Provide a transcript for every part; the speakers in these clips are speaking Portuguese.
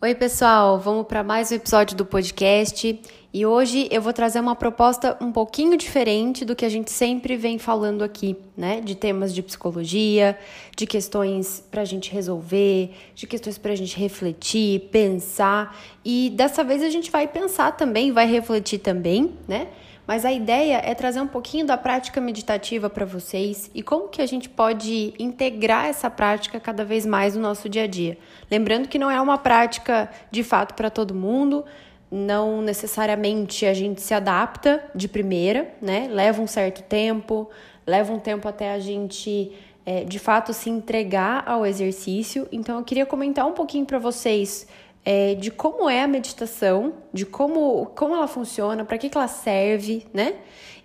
Oi, pessoal, vamos para mais um episódio do podcast e hoje eu vou trazer uma proposta um pouquinho diferente do que a gente sempre vem falando aqui, né? De temas de psicologia, de questões para a gente resolver, de questões para a gente refletir, pensar e dessa vez a gente vai pensar também, vai refletir também, né? Mas a ideia é trazer um pouquinho da prática meditativa para vocês e como que a gente pode integrar essa prática cada vez mais no nosso dia a dia. Lembrando que não é uma prática de fato para todo mundo, não necessariamente a gente se adapta de primeira, né? Leva um certo tempo, leva um tempo até a gente é, de fato se entregar ao exercício. Então eu queria comentar um pouquinho para vocês é, de como é a meditação, de como, como ela funciona, para que, que ela serve, né?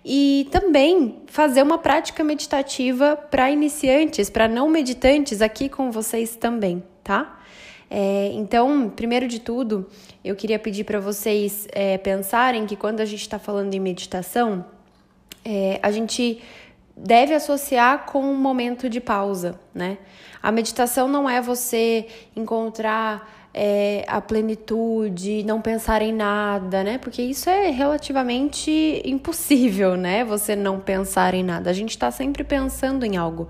E também fazer uma prática meditativa para iniciantes, para não meditantes, aqui com vocês também, tá? É, então, primeiro de tudo, eu queria pedir para vocês é, pensarem que quando a gente está falando em meditação, é, a gente deve associar com um momento de pausa, né? A meditação não é você encontrar é, a plenitude, não pensar em nada, né? Porque isso é relativamente impossível, né? Você não pensar em nada. A gente está sempre pensando em algo.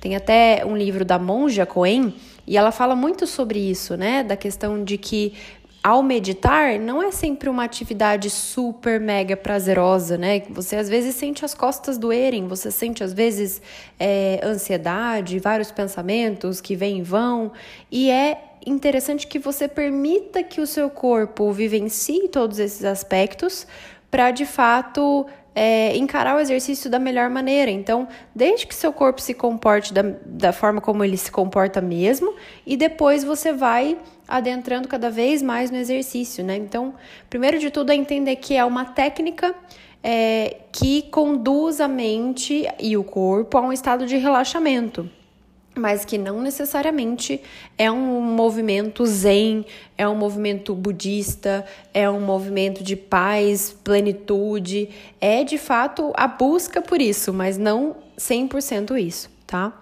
Tem até um livro da Monja Coen e ela fala muito sobre isso, né? Da questão de que ao meditar não é sempre uma atividade super mega prazerosa, né? Você às vezes sente as costas doerem, você sente às vezes é, ansiedade, vários pensamentos que vêm e vão, e é interessante que você permita que o seu corpo vivencie todos esses aspectos para de fato é, encarar o exercício da melhor maneira. Então, desde que seu corpo se comporte da, da forma como ele se comporta mesmo, e depois você vai adentrando cada vez mais no exercício, né? Então, primeiro de tudo é entender que é uma técnica é, que conduz a mente e o corpo a um estado de relaxamento mas que não necessariamente é um movimento zen, é um movimento budista, é um movimento de paz, plenitude, é de fato a busca por isso, mas não 100% isso, tá?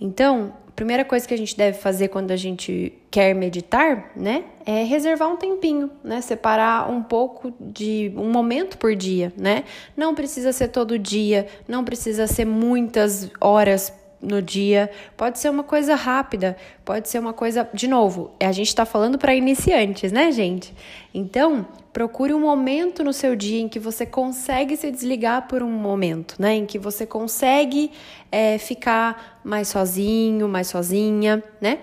Então, a primeira coisa que a gente deve fazer quando a gente quer meditar, né, é reservar um tempinho, né, separar um pouco de um momento por dia, né? Não precisa ser todo dia, não precisa ser muitas horas no dia, pode ser uma coisa rápida, pode ser uma coisa. De novo, a gente está falando para iniciantes, né, gente? Então, procure um momento no seu dia em que você consegue se desligar por um momento, né? Em que você consegue é, ficar mais sozinho, mais sozinha, né?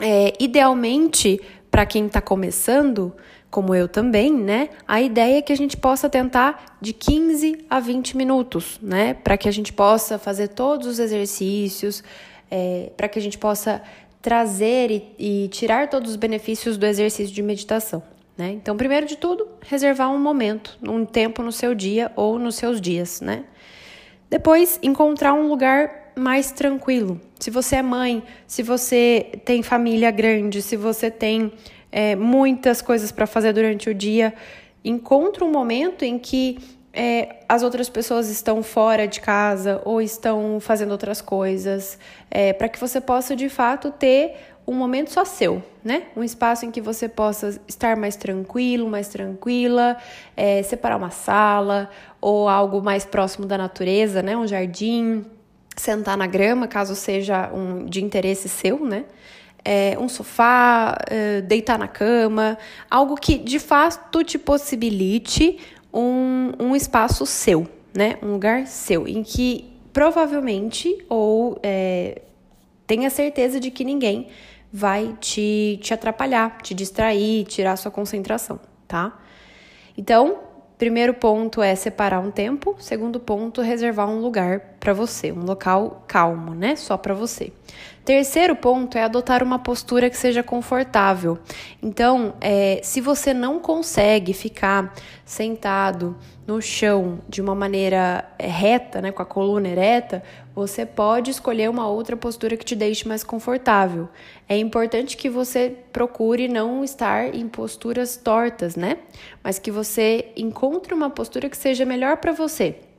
É, idealmente, para quem está começando, como eu também, né? A ideia é que a gente possa tentar de 15 a 20 minutos, né? Para que a gente possa fazer todos os exercícios, é, para que a gente possa trazer e, e tirar todos os benefícios do exercício de meditação. Né? Então, primeiro de tudo, reservar um momento, um tempo no seu dia ou nos seus dias, né? Depois, encontrar um lugar mais tranquilo. Se você é mãe, se você tem família grande, se você tem é, muitas coisas para fazer durante o dia, encontre um momento em que é, as outras pessoas estão fora de casa ou estão fazendo outras coisas, é, para que você possa de fato ter um momento só seu, né? Um espaço em que você possa estar mais tranquilo, mais tranquila, é, separar uma sala ou algo mais próximo da natureza, né? Um jardim, sentar na grama, caso seja um de interesse seu, né? É, um sofá, é, deitar na cama, algo que de fato te possibilite um, um espaço seu, né? Um lugar seu, em que provavelmente ou é, tenha certeza de que ninguém vai te, te atrapalhar, te distrair, tirar sua concentração, tá? Então, primeiro ponto é separar um tempo, segundo ponto, reservar um lugar para você, um local calmo, né? Só para você. Terceiro ponto é adotar uma postura que seja confortável. Então, é, se você não consegue ficar sentado no chão de uma maneira é, reta, né, com a coluna ereta, você pode escolher uma outra postura que te deixe mais confortável. É importante que você procure não estar em posturas tortas, né? Mas que você encontre uma postura que seja melhor para você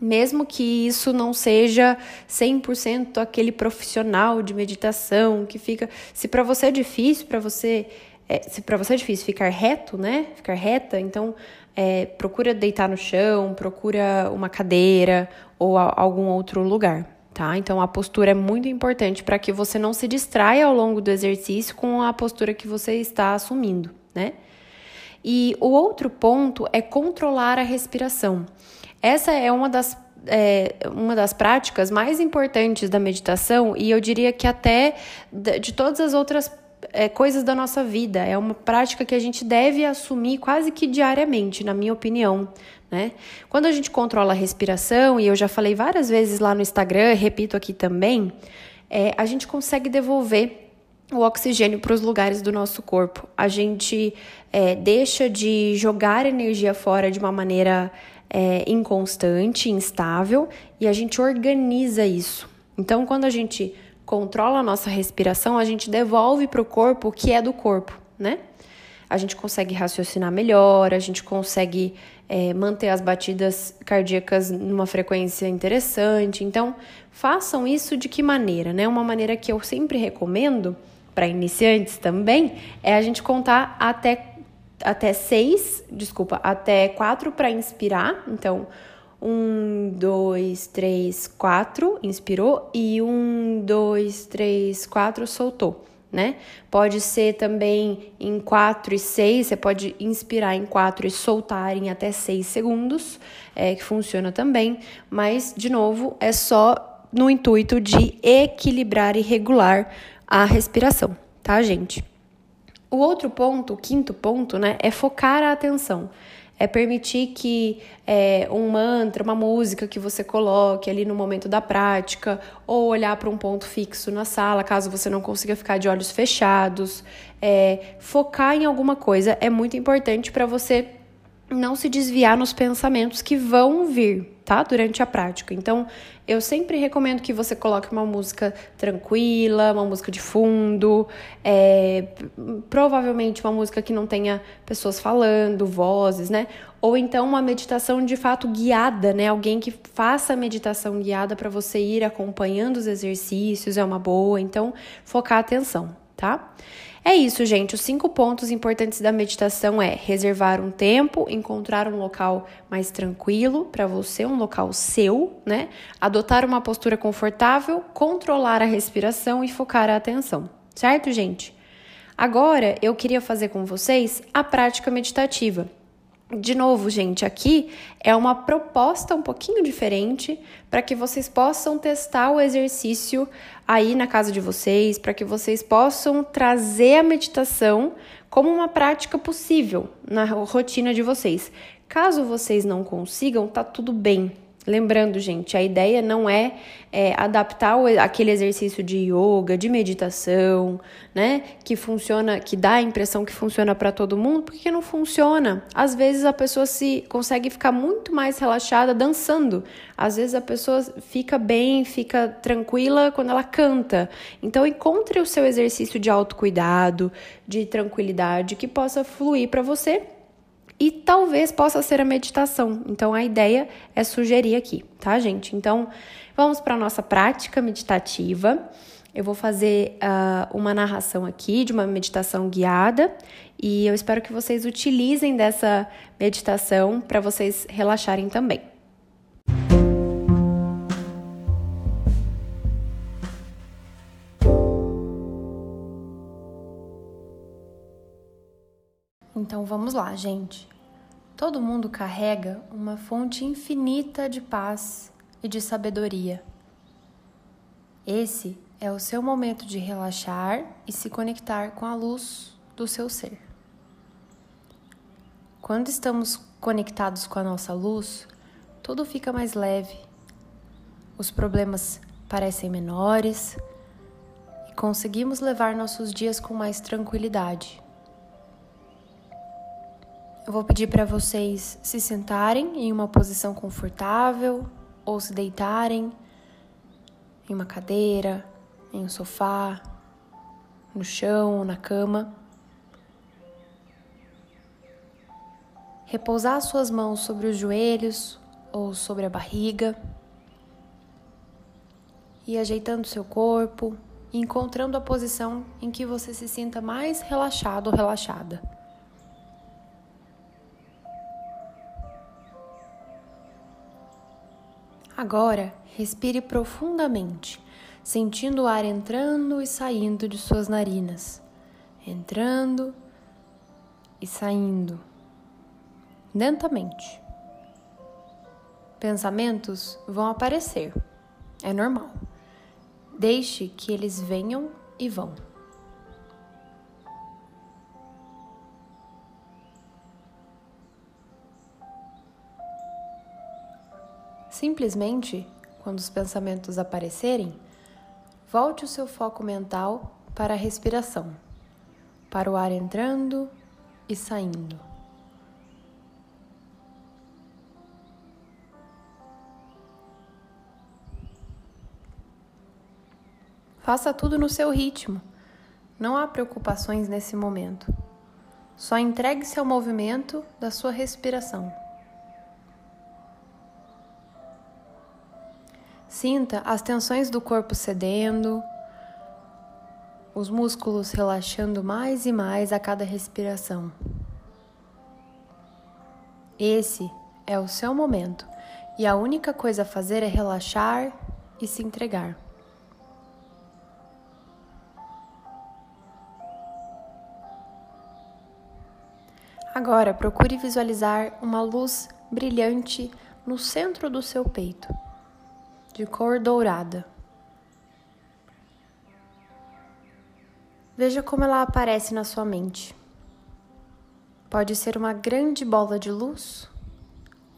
mesmo que isso não seja 100% aquele profissional de meditação que fica. Se para você é difícil, para você é, se para você é difícil ficar reto, né? Ficar reta, então é, procura deitar no chão, procura uma cadeira ou a, algum outro lugar, tá? Então a postura é muito importante para que você não se distraia ao longo do exercício com a postura que você está assumindo, né? E o outro ponto é controlar a respiração. Essa é uma das é, uma das práticas mais importantes da meditação e eu diria que até de todas as outras é, coisas da nossa vida. É uma prática que a gente deve assumir quase que diariamente, na minha opinião. Né? Quando a gente controla a respiração, e eu já falei várias vezes lá no Instagram, repito aqui também, é, a gente consegue devolver o oxigênio para os lugares do nosso corpo. A gente é, deixa de jogar energia fora de uma maneira é, inconstante, instável, e a gente organiza isso. Então, quando a gente controla a nossa respiração, a gente devolve para o corpo o que é do corpo, né? A gente consegue raciocinar melhor, a gente consegue é, manter as batidas cardíacas numa frequência interessante. Então, façam isso de que maneira, né? Uma maneira que eu sempre recomendo para iniciantes também é a gente contar até até seis, desculpa, até quatro para inspirar. Então, um, dois, três, quatro, inspirou e um, dois, três, quatro, soltou, né? Pode ser também em quatro e seis, você pode inspirar em quatro e soltar em até seis segundos, é, que funciona também, mas de novo é só no intuito de equilibrar e regular a respiração, tá, gente? O outro ponto, o quinto ponto, né, é focar a atenção é permitir que é, um mantra, uma música que você coloque ali no momento da prática, ou olhar para um ponto fixo na sala, caso você não consiga ficar de olhos fechados. É, focar em alguma coisa é muito importante para você não se desviar nos pensamentos que vão vir, tá? Durante a prática. Então, eu sempre recomendo que você coloque uma música tranquila, uma música de fundo, é, provavelmente uma música que não tenha pessoas falando, vozes, né? Ou então uma meditação de fato guiada, né? Alguém que faça a meditação guiada para você ir acompanhando os exercícios, é uma boa. Então, focar a atenção, tá? É isso, gente. Os cinco pontos importantes da meditação é reservar um tempo, encontrar um local mais tranquilo para você, um local seu, né? Adotar uma postura confortável, controlar a respiração e focar a atenção. Certo, gente? Agora eu queria fazer com vocês a prática meditativa. De novo, gente, aqui é uma proposta um pouquinho diferente para que vocês possam testar o exercício aí na casa de vocês, para que vocês possam trazer a meditação como uma prática possível na rotina de vocês. Caso vocês não consigam, tá tudo bem, Lembrando, gente, a ideia não é, é, adaptar o, aquele exercício de yoga, de meditação, né? Que funciona, que dá a impressão que funciona para todo mundo, porque não funciona. Às vezes a pessoa se consegue ficar muito mais relaxada dançando. Às vezes a pessoa fica bem, fica tranquila quando ela canta. Então encontre o seu exercício de autocuidado, de tranquilidade que possa fluir para você e talvez possa ser a meditação. Então a ideia é sugerir aqui, tá, gente? Então vamos para a nossa prática meditativa. Eu vou fazer uh, uma narração aqui de uma meditação guiada e eu espero que vocês utilizem dessa meditação para vocês relaxarem também. Então vamos lá, gente. Todo mundo carrega uma fonte infinita de paz e de sabedoria. Esse é o seu momento de relaxar e se conectar com a luz do seu ser. Quando estamos conectados com a nossa luz, tudo fica mais leve, os problemas parecem menores e conseguimos levar nossos dias com mais tranquilidade. Eu vou pedir para vocês se sentarem em uma posição confortável ou se deitarem em uma cadeira, em um sofá, no chão ou na cama. Repousar suas mãos sobre os joelhos ou sobre a barriga e ajeitando seu corpo, encontrando a posição em que você se sinta mais relaxado ou relaxada. Agora, respire profundamente, sentindo o ar entrando e saindo de suas narinas. Entrando e saindo. Lentamente. Pensamentos vão aparecer. É normal. Deixe que eles venham e vão. Simplesmente, quando os pensamentos aparecerem, volte o seu foco mental para a respiração, para o ar entrando e saindo. Faça tudo no seu ritmo. Não há preocupações nesse momento. Só entregue-se ao movimento da sua respiração. Sinta as tensões do corpo cedendo, os músculos relaxando mais e mais a cada respiração. Esse é o seu momento e a única coisa a fazer é relaxar e se entregar. Agora procure visualizar uma luz brilhante no centro do seu peito de cor dourada. Veja como ela aparece na sua mente. Pode ser uma grande bola de luz,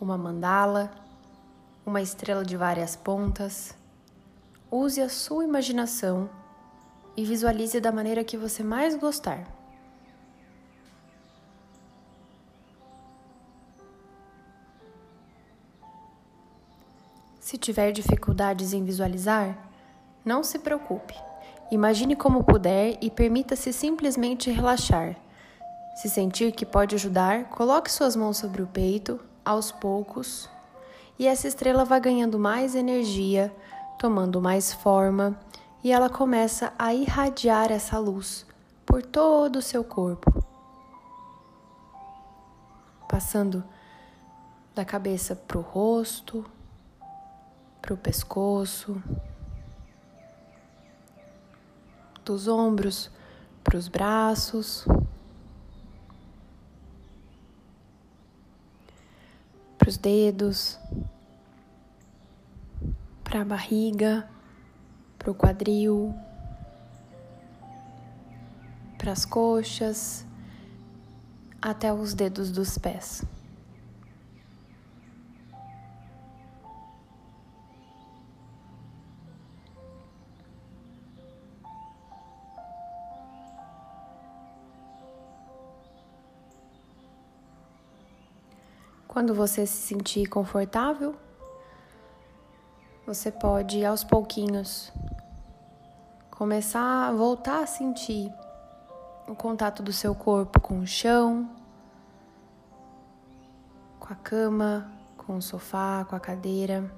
uma mandala, uma estrela de várias pontas. Use a sua imaginação e visualize da maneira que você mais gostar. Se tiver dificuldades em visualizar, não se preocupe. Imagine como puder e permita-se simplesmente relaxar. Se sentir que pode ajudar, coloque suas mãos sobre o peito, aos poucos, e essa estrela vai ganhando mais energia, tomando mais forma, e ela começa a irradiar essa luz por todo o seu corpo, passando da cabeça para o rosto, para o pescoço, dos ombros para os braços, para os dedos, para a barriga, para o quadril, para as coxas, até os dedos dos pés. Quando você se sentir confortável, você pode aos pouquinhos começar a voltar a sentir o contato do seu corpo com o chão, com a cama, com o sofá, com a cadeira.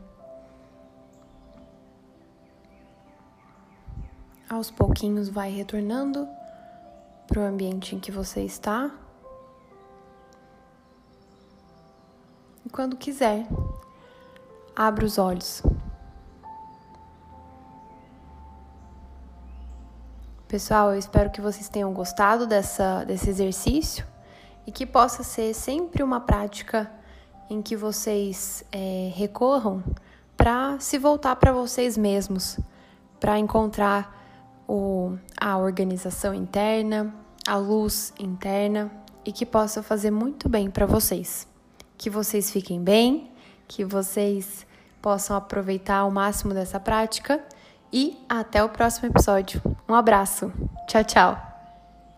Aos pouquinhos vai retornando para o ambiente em que você está. Quando quiser. Abra os olhos. Pessoal, eu espero que vocês tenham gostado dessa, desse exercício e que possa ser sempre uma prática em que vocês é, recorram para se voltar para vocês mesmos, para encontrar o, a organização interna, a luz interna e que possa fazer muito bem para vocês. Que vocês fiquem bem, que vocês possam aproveitar ao máximo dessa prática e até o próximo episódio. Um abraço. Tchau, tchau.